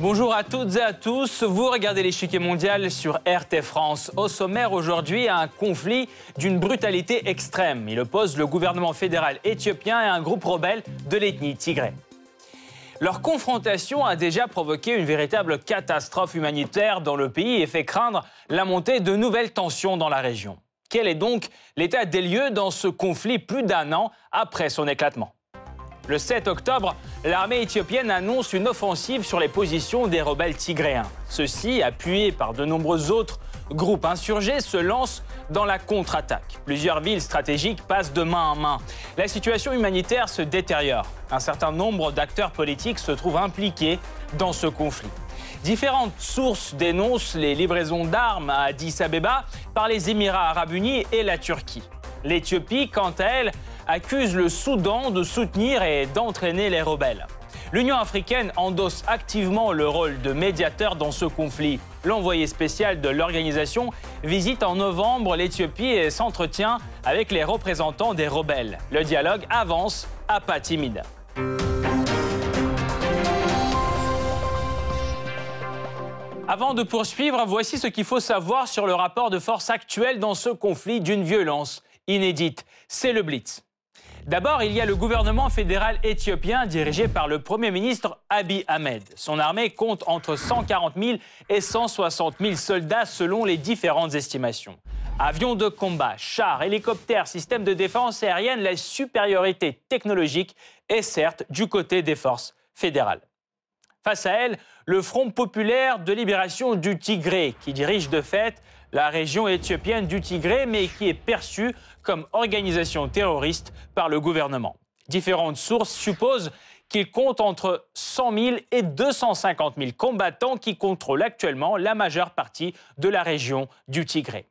Bonjour à toutes et à tous, vous regardez l'échiquier mondial sur RT France. Au sommaire aujourd'hui, un conflit d'une brutalité extrême. Il oppose le gouvernement fédéral éthiopien et un groupe rebelle de l'ethnie tigré. Leur confrontation a déjà provoqué une véritable catastrophe humanitaire dans le pays et fait craindre la montée de nouvelles tensions dans la région. Quel est donc l'état des lieux dans ce conflit plus d'un an après son éclatement? Le 7 octobre, l'armée éthiopienne annonce une offensive sur les positions des rebelles tigréens. Ceux-ci, appuyés par de nombreux autres groupes insurgés, se lancent dans la contre-attaque. Plusieurs villes stratégiques passent de main en main. La situation humanitaire se détériore. Un certain nombre d'acteurs politiques se trouvent impliqués dans ce conflit. Différentes sources dénoncent les livraisons d'armes à Addis Abeba par les Émirats arabes unis et la Turquie. L'Éthiopie, quant à elle, accuse le Soudan de soutenir et d'entraîner les rebelles. L'Union africaine endosse activement le rôle de médiateur dans ce conflit. L'envoyé spécial de l'organisation visite en novembre l'Éthiopie et s'entretient avec les représentants des rebelles. Le dialogue avance à pas timide. Avant de poursuivre, voici ce qu'il faut savoir sur le rapport de force actuel dans ce conflit d'une violence inédite. C'est le Blitz. D'abord, il y a le gouvernement fédéral éthiopien dirigé par le Premier ministre Abiy Ahmed. Son armée compte entre 140 000 et 160 000 soldats selon les différentes estimations. Avions de combat, chars, hélicoptères, systèmes de défense aérienne, la supériorité technologique est certes du côté des forces fédérales. Face à elle, le Front populaire de libération du Tigré, qui dirige de fait la région éthiopienne du Tigré, mais qui est perçue comme organisation terroriste par le gouvernement. Différentes sources supposent qu'il compte entre 100 000 et 250 000 combattants qui contrôlent actuellement la majeure partie de la région du Tigré.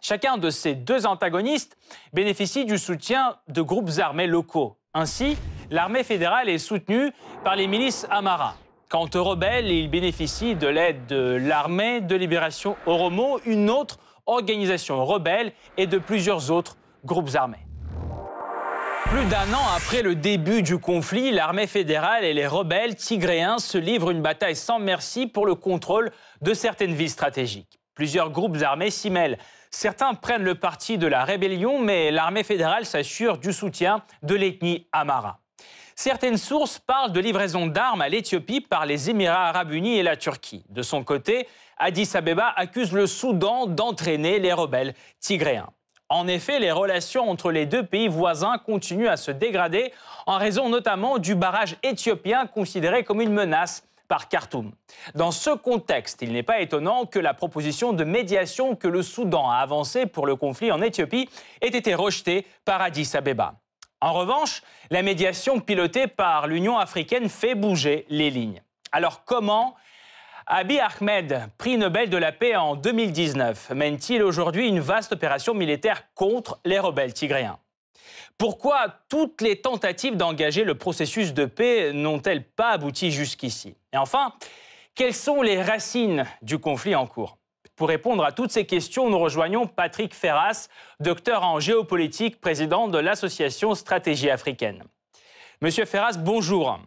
Chacun de ces deux antagonistes bénéficie du soutien de groupes armés locaux. Ainsi, l'armée fédérale est soutenue par les milices Amara. Quant aux rebelles, ils bénéficient de l'aide de l'armée de libération Oromo, une autre organisation rebelle et de plusieurs autres groupes armés. Plus d'un an après le début du conflit, l'armée fédérale et les rebelles tigréens se livrent une bataille sans merci pour le contrôle de certaines villes stratégiques. Plusieurs groupes armés s'y mêlent. Certains prennent le parti de la rébellion, mais l'armée fédérale s'assure du soutien de l'ethnie Amara. Certaines sources parlent de livraison d'armes à l'Éthiopie par les Émirats arabes unis et la Turquie. De son côté, Addis Abeba accuse le Soudan d'entraîner les rebelles tigréens. En effet, les relations entre les deux pays voisins continuent à se dégrader en raison notamment du barrage éthiopien considéré comme une menace par Khartoum. Dans ce contexte, il n'est pas étonnant que la proposition de médiation que le Soudan a avancée pour le conflit en Éthiopie ait été rejetée par Addis Abeba. En revanche, la médiation pilotée par l'Union africaine fait bouger les lignes. Alors comment Abiy Ahmed, prix Nobel de la paix en 2019, mène-t-il aujourd'hui une vaste opération militaire contre les rebelles tigréens? Pourquoi toutes les tentatives d'engager le processus de paix n'ont-elles pas abouti jusqu'ici? Et enfin, quelles sont les racines du conflit en cours? Pour répondre à toutes ces questions, nous rejoignons Patrick Ferras, docteur en géopolitique, président de l'association Stratégie africaine. Monsieur Ferras, bonjour.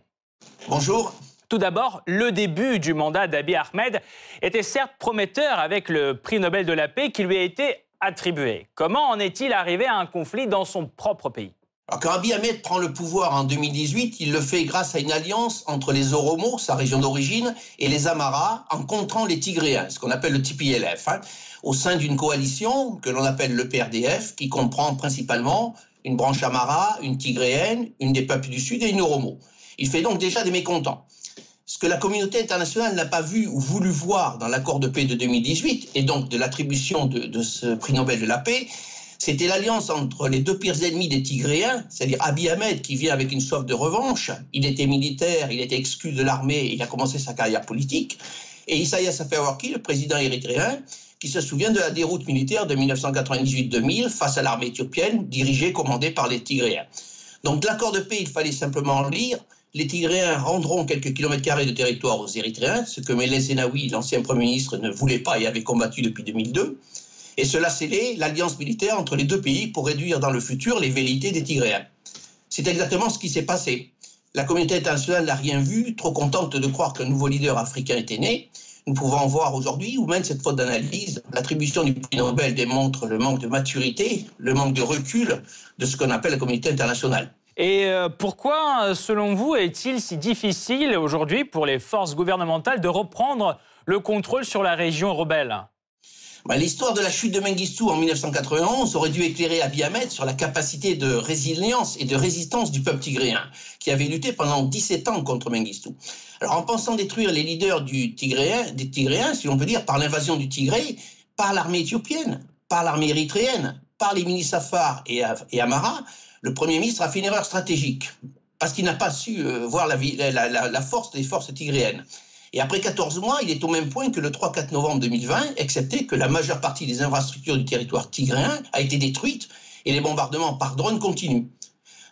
Bonjour. Tout d'abord, le début du mandat d'Abiy Ahmed était certes prometteur avec le prix Nobel de la paix qui lui a été attribué. Comment en est-il arrivé à un conflit dans son propre pays? Alors, quand Abiy Ahmed prend le pouvoir en 2018, il le fait grâce à une alliance entre les Oromos, sa région d'origine, et les Amaras, en contrant les Tigréens, ce qu'on appelle le TPLF, hein, au sein d'une coalition que l'on appelle le PRDF, qui comprend principalement une branche Amara, une Tigréenne, une des peuples du Sud et une Oromo. Il fait donc déjà des mécontents ce que la communauté internationale n'a pas vu ou voulu voir dans l'accord de paix de 2018, et donc de l'attribution de, ce prix Nobel de la paix, c'était l'alliance entre les deux pires ennemis des Tigréens, c'est-à-dire Abiy Ahmed qui vient avec une soif de revanche. Il était militaire, il était exclu de l'armée et il a commencé sa carrière politique. Et Isaias Afewerki, le président érythréen, qui se souvient de la déroute militaire de 1998-2000 face à l'armée éthiopienne, dirigée, commandée par les Tigréens. Donc l'accord de paix, il fallait simplement lire les Tigréens rendront quelques kilomètres carrés de territoire aux Érythréens, ce que Meles Zenawi, l'ancien Premier ministre, ne voulait pas et avait combattu depuis 2002. Et cela scellait l'alliance militaire entre les deux pays pour réduire dans le futur les velléités des Tigréens. C'est exactement ce qui s'est passé. La communauté internationale n'a rien vu, trop contente de croire qu'un nouveau leader africain était né. Nous pouvons voir aujourd'hui où mène cette faute d'analyse. L'attribution du prix Nobel démontre le manque de maturité, le manque de recul de ce qu'on appelle la communauté internationale. Et euh, pourquoi, selon vous, est-il si difficile aujourd'hui pour les forces gouvernementales de reprendre le contrôle sur la région rebelle? Bah, L'histoire de la chute de Mengistu en 1991 aurait dû éclairer Abiy Ahmed sur la capacité de résilience et de résistance du peuple tigréen, qui avait lutté pendant 17 ans contre Mengistu. Alors en pensant détruire les leaders du Tigréen, des Tigréens, si l'on peut dire, par l'invasion du Tigré, par l'armée éthiopienne, par l'armée érythréenne, par les ministres Safar et, et Amara, le Premier ministre a fait une erreur stratégique parce qu'il n'a pas su euh, voir la, force des forces tigréennes. Et après 14 mois, il est au même point que le 3-4 novembre 2020, excepté que la majeure partie des infrastructures du territoire tigréen a été détruite et les bombardements par drone continuent.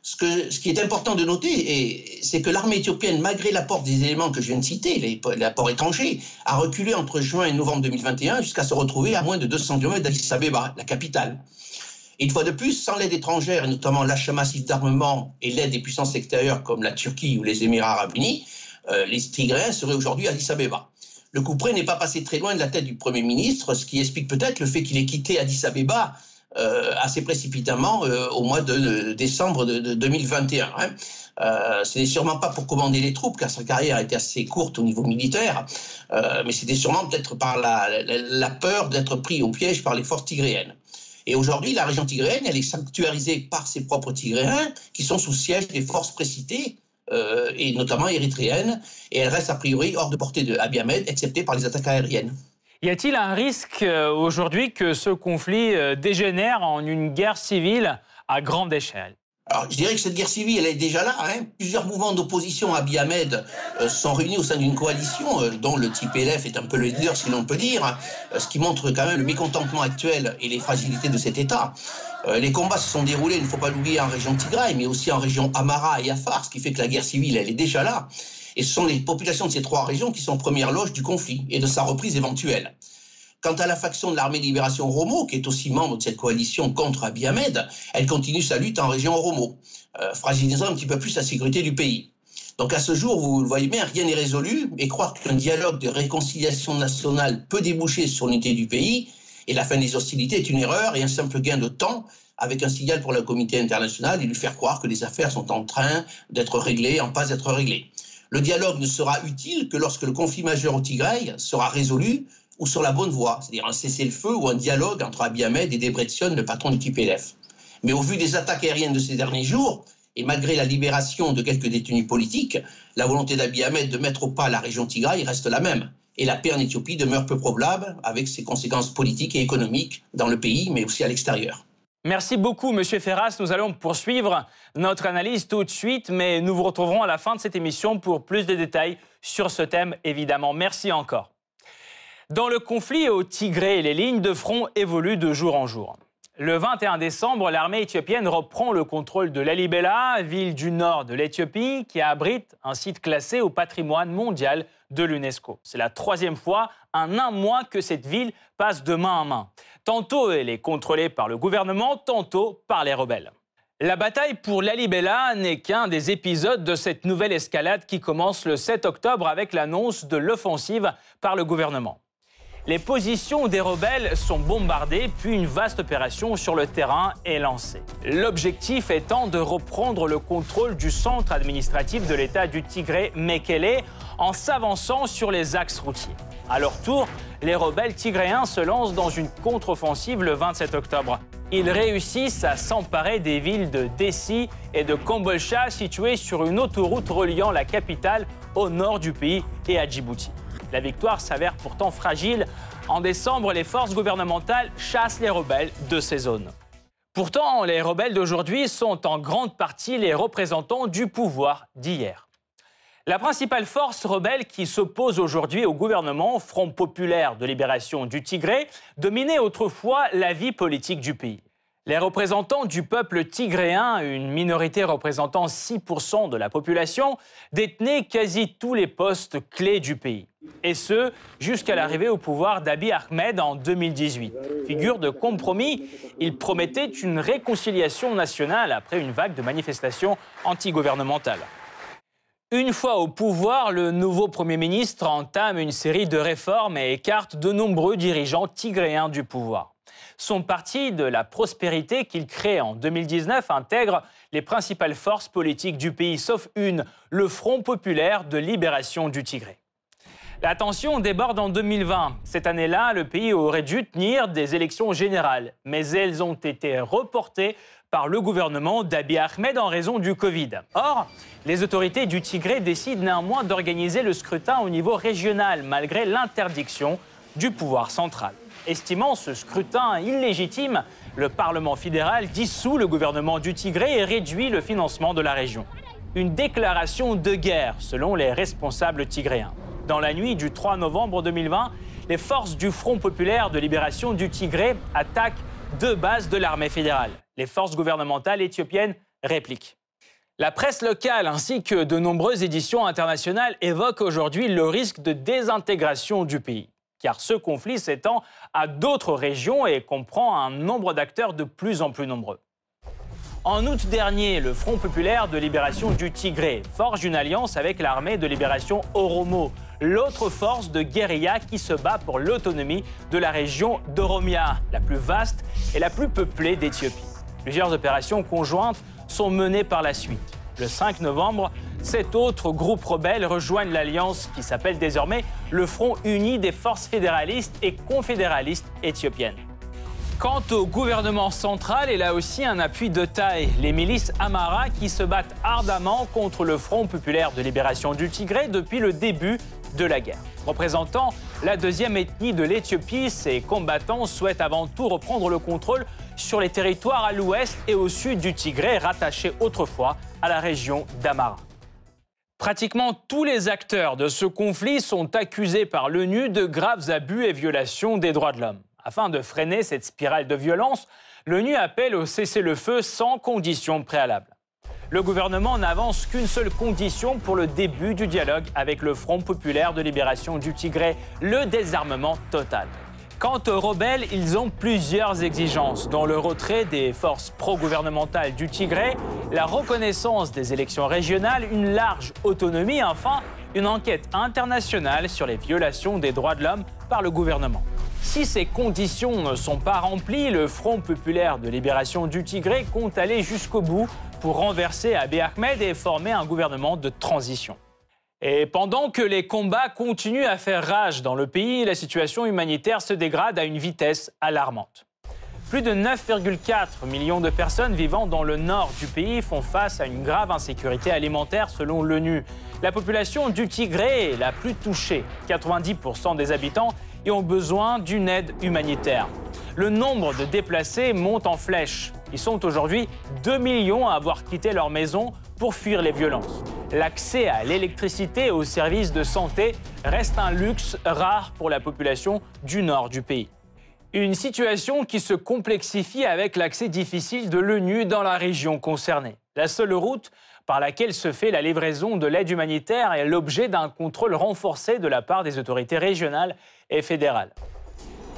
Ce, qui est important de noter, c'est que l'armée éthiopienne, malgré l'apport des éléments que je viens de citer, l'apport étranger, a reculé entre juin et novembre 2021 jusqu'à se retrouver à moins de 200 km d'Addis Abeba, la capitale. Et une fois de plus, sans l'aide étrangère, et notamment l'achat massif d'armement et l'aide des puissances extérieures comme la Turquie ou les Émirats arabes unis, euh, les Tigréens seraient aujourd'hui à Addis Abeba. Le coup près n'est pas passé très loin de la tête du Premier ministre, ce qui explique peut-être le fait qu'il ait quitté Addis Abeba euh, assez précipitamment euh, au mois de, décembre de, 2021. Hein. ce n'est sûrement pas pour commander les troupes, car sa carrière a été assez courte au niveau militaire, mais c'était sûrement peut-être par la, la peur d'être pris au piège par les forces tigréennes. Et aujourd'hui, la région tigréenne, elle est sanctuarisée par ses propres Tigréens, qui sont sous siège des forces précitées, euh, et notamment érythréennes, et elle reste a priori hors de portée de Abiy Ahmed, excepté par les attaques aériennes. Y a-t-il un risque euh, aujourd'hui que ce conflit euh, dégénère en une guerre civile à grande échelle? Alors, je dirais que cette guerre civile, elle est déjà là. Hein. Plusieurs mouvements d'opposition à Abiy Ahmed euh, sont réunis au sein d'une coalition, euh, dont le TPLF est un peu le leader, si l'on peut dire, hein. euh, ce qui montre quand même le mécontentement actuel et les fragilités de cet État. les combats se sont déroulés, il ne faut pas l'oublier, en région Tigray, mais aussi en région Amara et Afar, ce qui fait que la guerre civile, elle est déjà là. Et ce sont les populations de ces trois régions qui sont premières loges du conflit et de sa reprise éventuelle. Quant à la faction de l'armée de libération Romo, qui est aussi membre de cette coalition contre Abiy Ahmed, elle continue sa lutte en région Romo, euh, fragilisant un petit peu plus la sécurité du pays. Donc à ce jour, vous le voyez bien, rien n'est résolu, et croire qu'un dialogue de réconciliation nationale peut déboucher sur l'unité du pays et la fin des hostilités est une erreur et un simple gain de temps avec un signal pour la communauté internationale et lui faire croire que les affaires sont en train d'être réglées, en pas d'être réglées. Le dialogue ne sera utile que lorsque le conflit majeur au Tigray sera résolu ou sur la bonne voie, c'est-à-dire un cessez-le-feu ou un dialogue entre Abiy Ahmed et Debretsion, le patron du TPLF. Mais au vu des attaques aériennes de ces derniers jours, et malgré la libération de quelques détenus politiques, la volonté d'Abiy Ahmed de mettre au pas la région Tigray reste la même. Et la paix en Éthiopie demeure peu probable, avec ses conséquences politiques et économiques dans le pays, mais aussi à l'extérieur. Merci beaucoup, Monsieur Ferras. Nous allons poursuivre notre analyse tout de suite, mais nous vous retrouverons à la fin de cette émission pour plus de détails sur ce thème, évidemment. Merci encore. Dans le conflit au Tigré, les lignes de front évoluent de jour en jour. Le 21 décembre, l'armée éthiopienne reprend le contrôle de Lalibela, ville du nord de l'Éthiopie, qui abrite un site classé au patrimoine mondial de l'UNESCO. C'est la troisième fois en un mois que cette ville passe de main en main. Tantôt elle est contrôlée par le gouvernement, tantôt par les rebelles. La bataille pour Lalibela n'est qu'un des épisodes de cette nouvelle escalade qui commence le 7 octobre avec l'annonce de l'offensive par le gouvernement. Les positions des rebelles sont bombardées, puis une vaste opération sur le terrain est lancée. L'objectif étant de reprendre le contrôle du centre administratif de l'État du Tigré, Mekele, en s'avançant sur les axes routiers. À leur tour, les rebelles tigréens se lancent dans une contre-offensive le 27 octobre. Ils réussissent à s'emparer des villes de Dessi et de Kombolcha situées sur une autoroute reliant la capitale au nord du pays et à Djibouti. La victoire s'avère pourtant fragile. En décembre, les forces gouvernementales chassent les rebelles de ces zones. Pourtant, les rebelles d'aujourd'hui sont en grande partie les représentants du pouvoir d'hier. La principale force rebelle qui s'oppose aujourd'hui au gouvernement, Front populaire de libération du Tigré, dominait autrefois la vie politique du pays. Les représentants du peuple tigréen, une minorité représentant 6% de la population, détenaient quasi tous les postes clés du pays. Et ce, jusqu'à l'arrivée au pouvoir d'Abiy Ahmed en 2018. Figure de compromis, il promettait une réconciliation nationale après une vague de manifestations antigouvernementales. Une fois au pouvoir, le nouveau Premier ministre entame une série de réformes et écarte de nombreux dirigeants tigréens du pouvoir. Son parti de la prospérité qu'il crée en 2019 intègre les principales forces politiques du pays, sauf une, le Front populaire de libération du Tigré. La tension déborde en 2020. Cette année-là, le pays aurait dû tenir des élections générales, mais elles ont été reportées par le gouvernement d'Abiy Ahmed en raison du Covid. Or, les autorités du Tigré décident néanmoins d'organiser le scrutin au niveau régional, malgré l'interdiction du pouvoir central. Estimant ce scrutin illégitime, le Parlement fédéral dissout le gouvernement du Tigré et réduit le financement de la région. Une déclaration de guerre, selon les responsables tigréens. Dans la nuit du 3 novembre 2020, les forces du Front populaire de libération du Tigré attaquent deux bases de l'armée fédérale. Les forces gouvernementales éthiopiennes répliquent. La presse locale ainsi que de nombreuses éditions internationales évoquent aujourd'hui le risque de désintégration du pays car ce conflit s'étend à d'autres régions et comprend un nombre d'acteurs de plus en plus nombreux. En août dernier, le Front populaire de libération du Tigré forge une alliance avec l'armée de libération Oromo, l'autre force de guérilla qui se bat pour l'autonomie de la région d'Oromia, la plus vaste et la plus peuplée d'Éthiopie. Plusieurs opérations conjointes sont menées par la suite. Le 5 novembre, sept autres groupes rebelles rejoignent l'alliance qui s'appelle désormais le Front uni des forces fédéralistes et confédéralistes éthiopiennes. Quant au gouvernement central, il a aussi un appui de taille. Les milices Amara qui se battent ardemment contre le Front populaire de libération du Tigré depuis le début de la guerre. Représentant la deuxième ethnie de l'Éthiopie, ces combattants souhaitent avant tout reprendre le contrôle sur les territoires à l'ouest et au sud du Tigré, rattachés autrefois à la région d'Amara. Pratiquement tous les acteurs de ce conflit sont accusés par l'ONU de graves abus et violations des droits de l'homme. Afin de freiner cette spirale de violence, l'ONU appelle au cessez-le-feu sans condition préalable. Le gouvernement n'avance qu'une seule condition pour le début du dialogue avec le Front populaire de libération du Tigré, le désarmement total. Quant aux rebelles, ils ont plusieurs exigences, dont le retrait des forces pro-gouvernementales du Tigré, la reconnaissance des élections régionales, une large autonomie, enfin une enquête internationale sur les violations des droits de l'homme par le gouvernement. Si ces conditions ne sont pas remplies, le Front populaire de libération du Tigré compte aller jusqu'au bout pour renverser Abiy Ahmed et former un gouvernement de transition. Et pendant que les combats continuent à faire rage dans le pays, la situation humanitaire se dégrade à une vitesse alarmante. Plus de 9,4 millions de personnes vivant dans le nord du pays font face à une grave insécurité alimentaire selon l'ONU. La population du Tigré est la plus touchée. 90% des habitants y ont besoin d'une aide humanitaire. Le nombre de déplacés monte en flèche. Ils sont aujourd'hui 2 millions à avoir quitté leur maison pour fuir les violences l'accès à l'électricité et aux services de santé reste un luxe rare pour la population du nord du pays. Une situation qui se complexifie avec l'accès difficile de l'ONU dans la région concernée. La seule route par laquelle se fait la livraison de l'aide humanitaire est l'objet d'un contrôle renforcé de la part des autorités régionales et fédérales.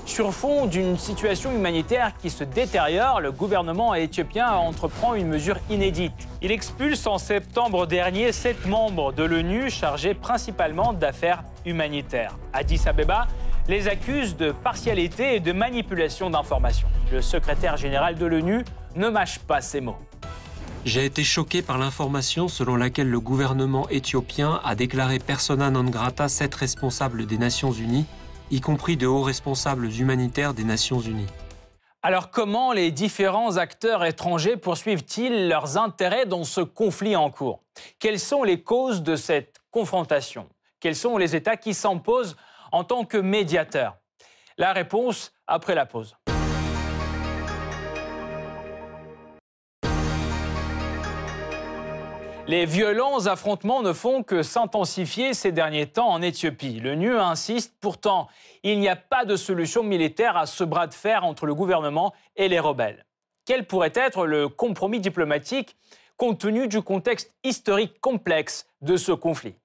Sur fond d'une situation humanitaire qui se détériore, le gouvernement éthiopien entreprend une mesure inédite. Il expulse en septembre dernier sept membres de l'ONU chargés principalement d'affaires humanitaires. Addis Abeba les accuse de partialité et de manipulation d'informations. Le secrétaire général de l'ONU ne mâche pas ses mots. J'ai été choqué par l'information selon laquelle le gouvernement éthiopien a déclaré persona non grata sept responsables des Nations Unies y compris de hauts responsables humanitaires des Nations Unies. Alors comment les différents acteurs étrangers poursuivent-ils leurs intérêts dans ce conflit en cours? Quelles sont les causes de cette confrontation? Quels sont les États qui s'imposent en tant que médiateurs? La réponse après la pause. Les violents affrontements ne font que s'intensifier ces derniers temps en Éthiopie. Le NU insiste pourtant, il n'y a pas de solution militaire à ce bras de fer entre le gouvernement et les rebelles. quel pourrait être le compromis diplomatique compte tenu du contexte historique complexe de ce conflit?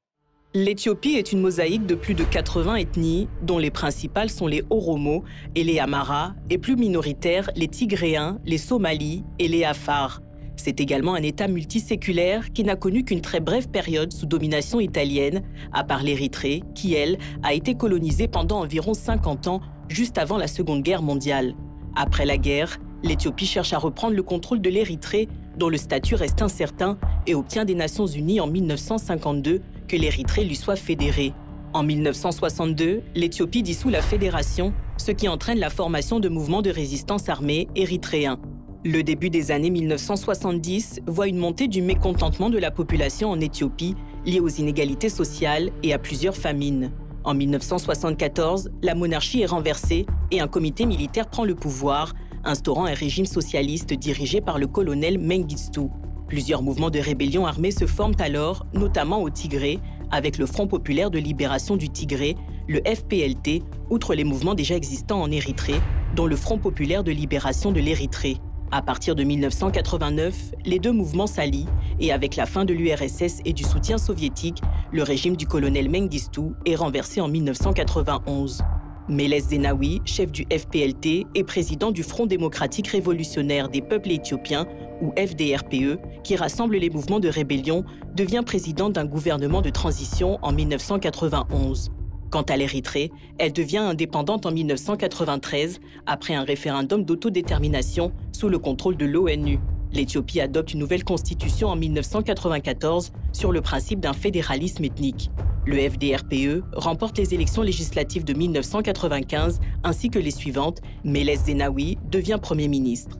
L'Éthiopie est une mosaïque de plus de 80 ethnies, dont les principales sont les Oromo et les Amara, et plus minoritaires les Tigréens, les Somalis et les Afars. C'est également un État multiséculaire qui n'a connu qu'une très brève période sous domination italienne, à part l'Érythrée, qui, elle, a été colonisée pendant environ 50 ans, juste avant la Seconde Guerre mondiale. Après la guerre, l'Éthiopie cherche à reprendre le contrôle de l'Érythrée, dont le statut reste incertain, et obtient des Nations Unies en 1952 que l'Érythrée lui soit fédérée. En 1962, l'Éthiopie dissout la fédération, ce qui entraîne la formation de mouvements de résistance armés érythréens. Le début des années 1970 voit une montée du mécontentement de la population en Éthiopie liée aux inégalités sociales et à plusieurs famines. En 1974, la monarchie est renversée et un comité militaire prend le pouvoir, instaurant un régime socialiste dirigé par le colonel Mengistu. Plusieurs mouvements de rébellion armée se forment alors, notamment au Tigré, avec le Front populaire de libération du Tigré, le FPLT, outre les mouvements déjà existants en Érythrée, dont le Front populaire de libération de l'Érythrée. À partir de 1989, les deux mouvements s'allient et avec la fin de l'URSS et du soutien soviétique, le régime du colonel Mengistu est renversé en 1991. Meles Zenawi, chef du FPLT et président du Front démocratique révolutionnaire des peuples éthiopiens, ou FDRPE, qui rassemble les mouvements de rébellion, devient président d'un gouvernement de transition en 1991. Quant à l'Érythrée, elle devient indépendante en 1993 après un référendum d'autodétermination sous le contrôle de l'ONU. L'Éthiopie adopte une nouvelle constitution en 1994 sur le principe d'un fédéralisme ethnique. Le FDRPE remporte les élections législatives de 1995 ainsi que les suivantes. Meles Zenawi devient Premier ministre.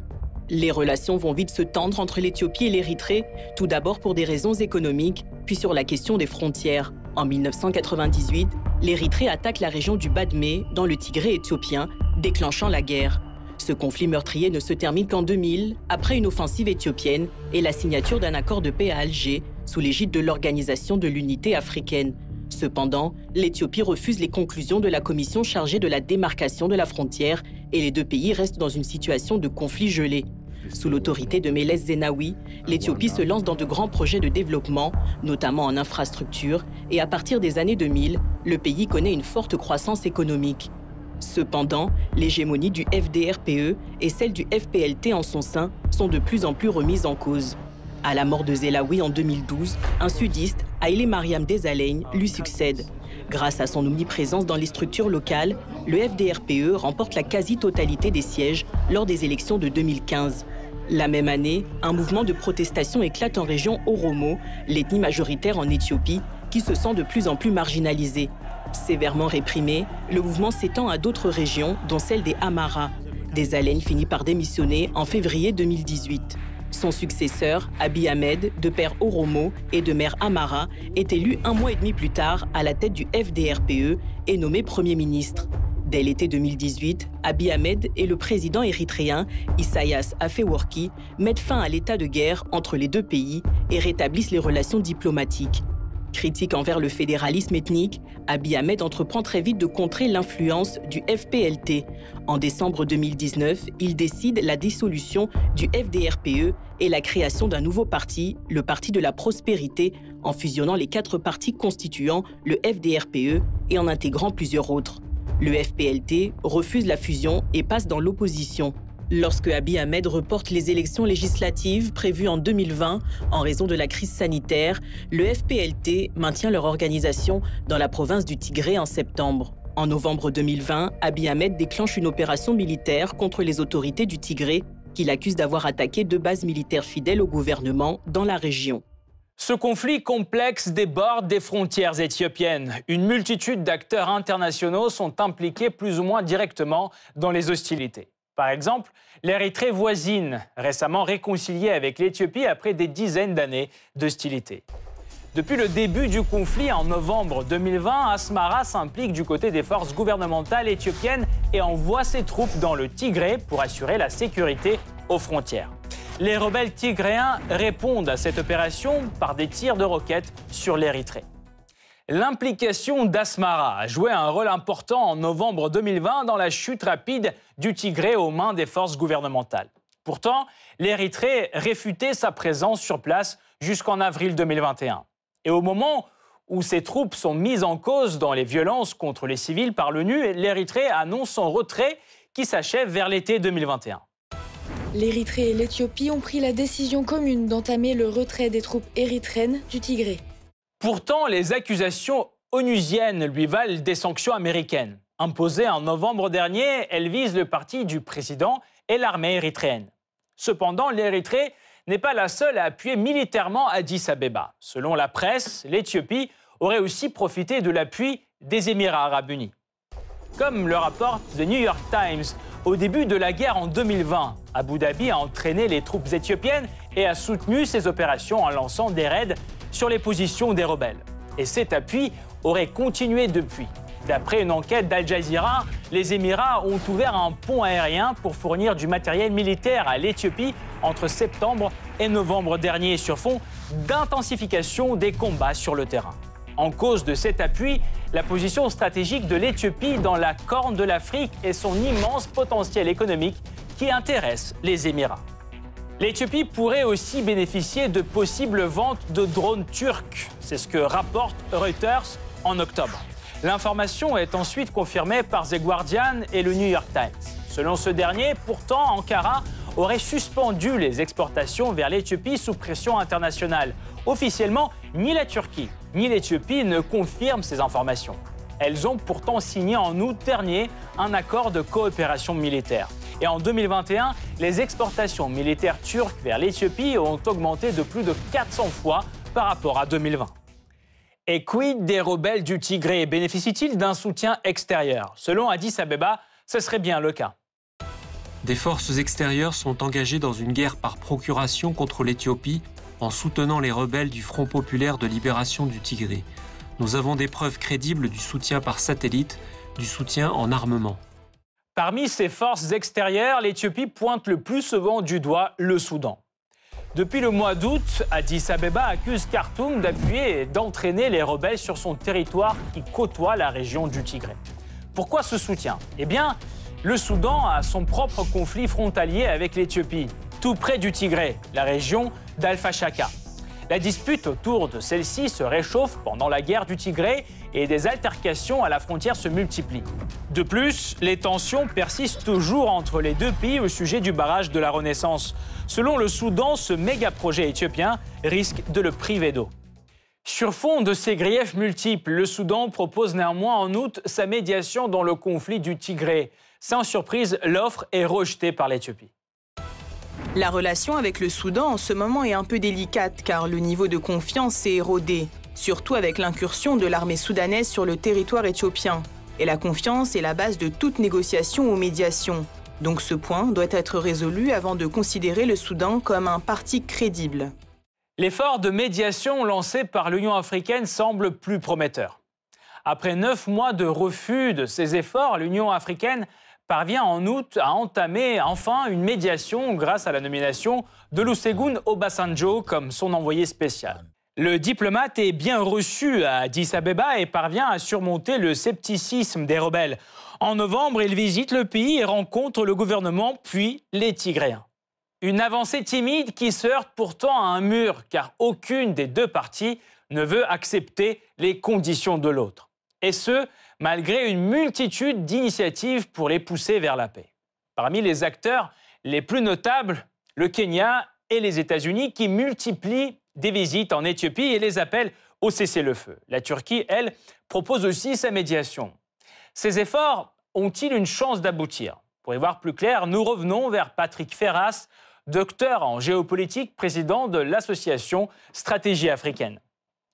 Les relations vont vite se tendre entre l'Éthiopie et l'Érythrée, tout d'abord pour des raisons économiques, puis sur la question des frontières. En 1998, l'Érythrée attaque la région du Badmé, dans le Tigré éthiopien, déclenchant la guerre. Ce conflit meurtrier ne se termine qu'en 2000, après une offensive éthiopienne et la signature d'un accord de paix à Alger, sous l'égide de l'Organisation de l'Unité africaine. Cependant, l'Éthiopie refuse les conclusions de la commission chargée de la démarcation de la frontière et les deux pays restent dans une situation de conflit gelé. Sous l'autorité de Meles Zenawi, l'Éthiopie se lance dans de grands projets de développement, notamment en infrastructures, et à partir des années 2000, le pays connaît une forte croissance économique. Cependant, l'hégémonie du FDRPE et celle du FPLT en son sein sont de plus en plus remises en cause. À la mort de Zelawi en 2012, un sudiste, Haile Mariam Desalegn, lui succède. Grâce à son omniprésence dans les structures locales, le FDRPE remporte la quasi-totalité des sièges lors des élections de 2015. La même année, un mouvement de protestation éclate en région Oromo, l'ethnie majoritaire en Éthiopie, qui se sent de plus en plus marginalisée. Sévèrement réprimé, le mouvement s'étend à d'autres régions, dont celle des Amara. Desalegn finit par démissionner en février 2018. Son successeur, Abiy Ahmed, de père Oromo et de mère Amara, est élu un mois et demi plus tard à la tête du FDRPE et nommé Premier ministre. Dès l'été 2018, Abiy Ahmed et le président érythréen Isaias Afewerki mettent fin à l'état de guerre entre les deux pays et rétablissent les relations diplomatiques. Critique envers le fédéralisme ethnique, Abiy Ahmed entreprend très vite de contrer l'influence du FPLT. En décembre 2019, il décide la dissolution du FDRPE et la création d'un nouveau parti, le Parti de la Prospérité, en fusionnant les quatre partis constituant le FDRPE et en intégrant plusieurs autres. Le FPLT refuse la fusion et passe dans l'opposition. Lorsque Abiy Ahmed reporte les élections législatives prévues en 2020 en raison de la crise sanitaire, le FPLT maintient leur organisation dans la province du Tigré en septembre. En novembre 2020, Abiy Ahmed déclenche une opération militaire contre les autorités du Tigré qu'il accuse d'avoir attaqué deux bases militaires fidèles au gouvernement dans la région. Ce conflit complexe déborde des frontières éthiopiennes. Une multitude d'acteurs internationaux sont impliqués plus ou moins directement dans les hostilités. Par exemple, l'Érythrée voisine, récemment réconciliée avec l'Éthiopie après des dizaines d'années d'hostilité. Depuis le début du conflit en novembre 2020, Asmara s'implique du côté des forces gouvernementales éthiopiennes et envoie ses troupes dans le Tigré pour assurer la sécurité aux frontières. Les rebelles tigréens répondent à cette opération par des tirs de roquettes sur l'Érythrée. L'implication d'Asmara a joué un rôle important en novembre 2020 dans la chute rapide du Tigré aux mains des forces gouvernementales. Pourtant, l'Érythrée réfutait sa présence sur place jusqu'en avril 2021. Et au moment où ses troupes sont mises en cause dans les violences contre les civils par l'ONU, l'Érythrée annonce son retrait qui s'achève vers l'été 2021. L'Érythrée et l'Éthiopie ont pris la décision commune d'entamer le retrait des troupes érythréennes du Tigré. Pourtant, les accusations onusiennes lui valent des sanctions américaines. Imposées en novembre dernier, elles visent le parti du président et l'armée érythréenne. Cependant, l'Érythrée n'est pas la seule à appuyer militairement Addis Abeba. Selon la presse, l'Éthiopie aurait aussi profité de l'appui des Émirats arabes unis. Comme le rapporte The New York Times, au début de la guerre en 2020, Abu Dhabi a entraîné les troupes éthiopiennes et a soutenu ces opérations en lançant des raids sur les positions des rebelles. Et cet appui aurait continué depuis. D'après une enquête d'Al Jazeera, les Émirats ont ouvert un pont aérien pour fournir du matériel militaire à l'Éthiopie entre septembre et novembre dernier sur fond d'intensification des combats sur le terrain. En cause de cet appui, la position stratégique de l'Éthiopie dans la corne de l'Afrique et son immense potentiel économique qui intéresse les Émirats. L'Éthiopie pourrait aussi bénéficier de possibles ventes de drones turcs. C'est ce que rapporte Reuters en octobre. L'information est ensuite confirmée par The Guardian et le New York Times. Selon ce dernier, pourtant, Ankara aurait suspendu les exportations vers l'Éthiopie sous pression internationale. Officiellement, ni la Turquie ni l'Éthiopie ne confirment ces informations. Elles ont pourtant signé en août dernier un accord de coopération militaire. Et en 2021, les exportations militaires turques vers l'Éthiopie ont augmenté de plus de 400 fois par rapport à 2020. Et quid des rebelles du Tigré? Bénéficient-ils d'un soutien extérieur? Selon Addis Abeba, ce serait bien le cas. Des forces extérieures sont engagées dans une guerre par procuration contre l'Éthiopie en soutenant les rebelles du Front populaire de libération du Tigré. Nous avons des preuves crédibles du soutien par satellite, du soutien en armement. Parmi ces forces extérieures, l'Éthiopie pointe le plus souvent du doigt le Soudan. Depuis le mois d'août, Addis Abeba accuse Khartoum d'appuyer et d'entraîner les rebelles sur son territoire qui côtoie la région du Tigré. Pourquoi ce soutien? Eh bien, le Soudan a son propre conflit frontalier avec l'Éthiopie, tout près du Tigré, la région d'Al-Fashaka. La dispute autour de celle-ci se réchauffe pendant la guerre du Tigré et des altercations à la frontière se multiplient. De plus, les tensions persistent toujours entre les deux pays au sujet du barrage de la Renaissance. Selon le Soudan, ce méga-projet éthiopien risque de le priver d'eau. Sur fond de ces griefs multiples, le Soudan propose néanmoins en août sa médiation dans le conflit du Tigré. Sans surprise, l'offre est rejetée par l'Éthiopie. La relation avec le Soudan en ce moment est un peu délicate car le niveau de confiance s'est érodé, surtout avec l'incursion de l'armée soudanaise sur le territoire éthiopien. Et la confiance est la base de toute négociation ou médiation. Donc ce point doit être résolu avant de considérer le Soudan comme un parti crédible. L'effort de médiation lancé par l'Union africaine semble plus prometteur. Après neuf mois de refus de ces efforts, l'Union africaine parvient en août à entamer enfin une médiation grâce à la nomination de Lusegun Obasanjo comme son envoyé spécial. Le diplomate est bien reçu à Addis Abeba et parvient à surmonter le scepticisme des rebelles. En novembre, il visite le pays et rencontre le gouvernement, puis les Tigréens. Une avancée timide qui se heurte pourtant à un mur, car aucune des deux parties ne veut accepter les conditions de l'autre. Et ce, malgré une multitude d'initiatives pour les pousser vers la paix. Parmi les acteurs les plus notables, le Kenya et les États-Unis qui multiplient des visites en Éthiopie et les appels au cessez-le-feu. La Turquie, elle, propose aussi sa médiation. Ces efforts ont-ils une chance d'aboutir? Pour y voir plus clair, nous revenons vers Patrick Ferras, docteur en géopolitique, président de l'association Stratégie africaine.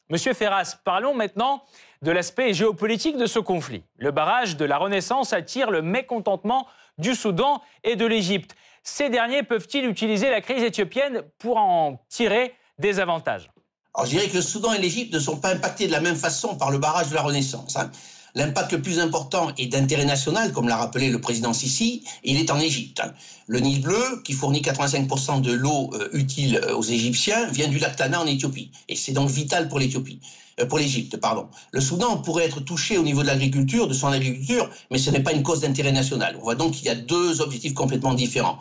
Monsieur Ferras, parlons maintenant de l'aspect géopolitique de ce conflit. Le barrage de la Renaissance attire le mécontentement du Soudan et de l'Égypte. Ces derniers peuvent-ils utiliser la crise éthiopienne pour en tirer des avantages? Alors je dirais que le Soudan et l'Égypte ne sont pas impactés de la même façon par le barrage de la Renaissance. Hein. L'impact le plus important est d'intérêt national, comme l'a rappelé le président Sisi, et il est en Égypte. Le Nil bleu, qui fournit 85% de l'eau euh, utile euh, aux Égyptiens, vient du lac Tana en Éthiopie, et c'est donc vital pour l'Éthiopie. euh, pour l'Égypte, pardon. Le Soudan pourrait être touché au niveau de l'agriculture, de son agriculture, mais ce n'est pas une cause d'intérêt national. On voit donc qu'il y a deux objectifs complètement différents.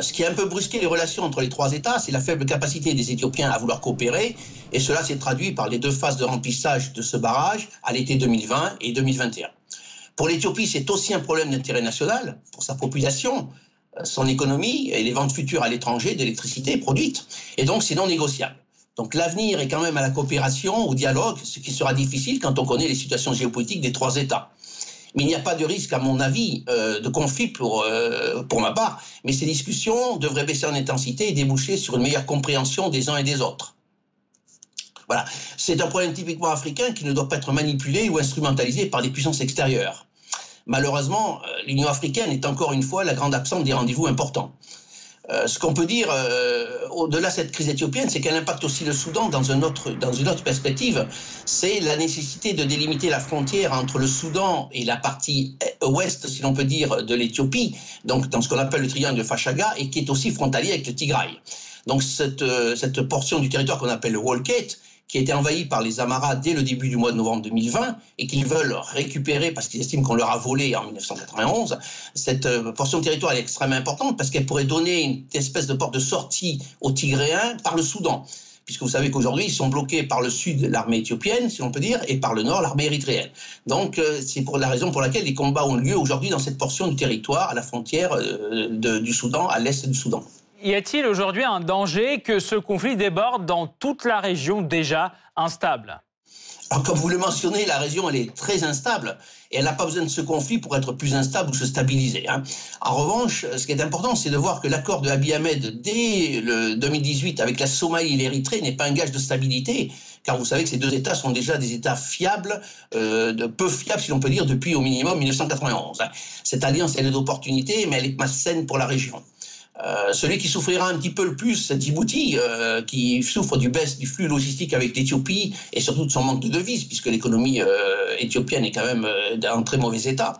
Ce qui a un peu brusqué les relations entre les trois États, c'est la faible capacité des Éthiopiens à vouloir coopérer, et cela s'est traduit par les deux phases de remplissage de ce barrage à l'été 2020 et 2021. Pour l'Éthiopie, c'est aussi un problème d'intérêt national pour sa population, son économie et les ventes futures à l'étranger d'électricité produite. Et donc, c'est non négociable. Donc l'avenir est quand même à la coopération, au dialogue, ce qui sera difficile quand on connaît les situations géopolitiques des trois États. Mais il n'y a pas de risque, à mon avis, euh, de conflit pour, euh, pour ma part. Mais ces discussions devraient baisser en intensité et déboucher sur une meilleure compréhension des uns et des autres. Voilà. C'est un problème typiquement africain qui ne doit pas être manipulé ou instrumentalisé par des puissances extérieures. Malheureusement, euh, l'Union africaine est encore une fois la grande absente des rendez-vous importants. Euh, ce qu'on peut dire euh, au-delà de cette crise éthiopienne, c'est qu'elle impacte aussi le Soudan dans, autre, dans une autre perspective. C'est la nécessité de délimiter la frontière entre le Soudan et la partie ouest, si l'on peut dire, de l'Éthiopie, donc dans ce qu'on appelle le triangle de Fachaga, et qui est aussi frontalier avec le Tigray. Donc cette, euh, cette portion du territoire qu'on appelle le Walkate, qui a été envahi par les Amaras dès le début du mois de novembre 2020 et qu'ils veulent récupérer parce qu'ils estiment qu'on leur a volé en 1991. Cette euh, portion de territoire est extrêmement importante parce qu'elle pourrait donner une espèce de porte de sortie aux Tigréens par le Soudan. Puisque vous savez qu'aujourd'hui, ils sont bloqués par le sud l'armée éthiopienne, si on peut dire, et par le nord l'armée érythréenne. Donc, euh, c'est pour la raison pour laquelle les combats ont lieu aujourd'hui dans cette portion du territoire, à la frontière euh, du Soudan, à l'est du Soudan y a-t-il aujourd'hui un danger que ce conflit déborde dans toute la région déjà instable? Comme vous le mentionnez, la région, elle est très instable et elle n'a pas besoin de ce conflit pour être plus instable ou se stabiliser. Hein. En revanche, ce qui est important, c'est de voir que l'accord de Abiy Ahmed dès le 2018 avec la Somalie et l'Érythrée n'est pas un gage de stabilité, car vous savez que ces deux États sont déjà des États fiables, euh, peu fiables, si l'on peut dire, depuis au minimum 1991. Hein. Cette alliance, elle est d'opportunité, mais elle est malsaine pour la région. Euh, celui qui souffrira un petit peu le plus, c'est Djibouti, euh, qui souffre du baisse du flux logistique avec l'Éthiopie et surtout de son manque de devises, puisque l'économie euh, éthiopienne est quand même dans un très mauvais état.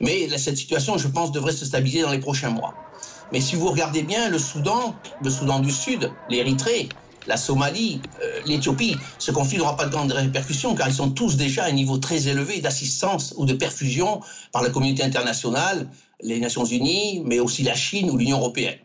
Mais cette situation, je pense, devrait se stabiliser dans les prochains mois. Mais si vous regardez bien le Soudan, le Soudan du Sud, l'Érythrée, la Somalie, l'Éthiopie, ce conflit n'aura pas de grandes répercussions car ils sont tous déjà à un niveau très élevé d'assistance ou de perfusion par la communauté internationale les Nations Unies, mais aussi la Chine ou l'Union européenne.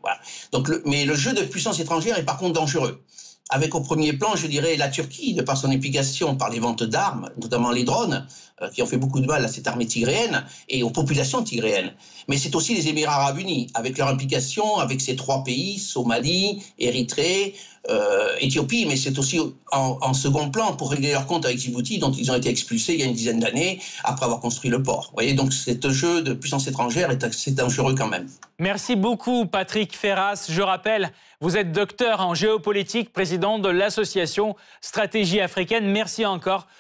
Donc, mais le jeu de puissance étrangère est par contre dangereux. Avec au premier plan, je dirais, la Turquie, de par son implication par les ventes d'armes, notamment les drones, qui ont fait beaucoup de mal à cette armée tigréenne et aux populations tigréennes. Mais c'est aussi les Émirats arabes unis, avec leur implication avec ces trois pays, Somalie, Érythrée, euh, Éthiopie, mais c'est aussi en, second plan pour régler leur compte avec Djibouti, dont ils ont été expulsés il y a une dizaine d'années après avoir construit le port. Vous voyez, donc ce jeu de puissance étrangère est assez dangereux quand même. Merci beaucoup, Patrick Ferras. Je rappelle, vous êtes docteur en géopolitique, président de l'association Stratégie africaine. Merci encore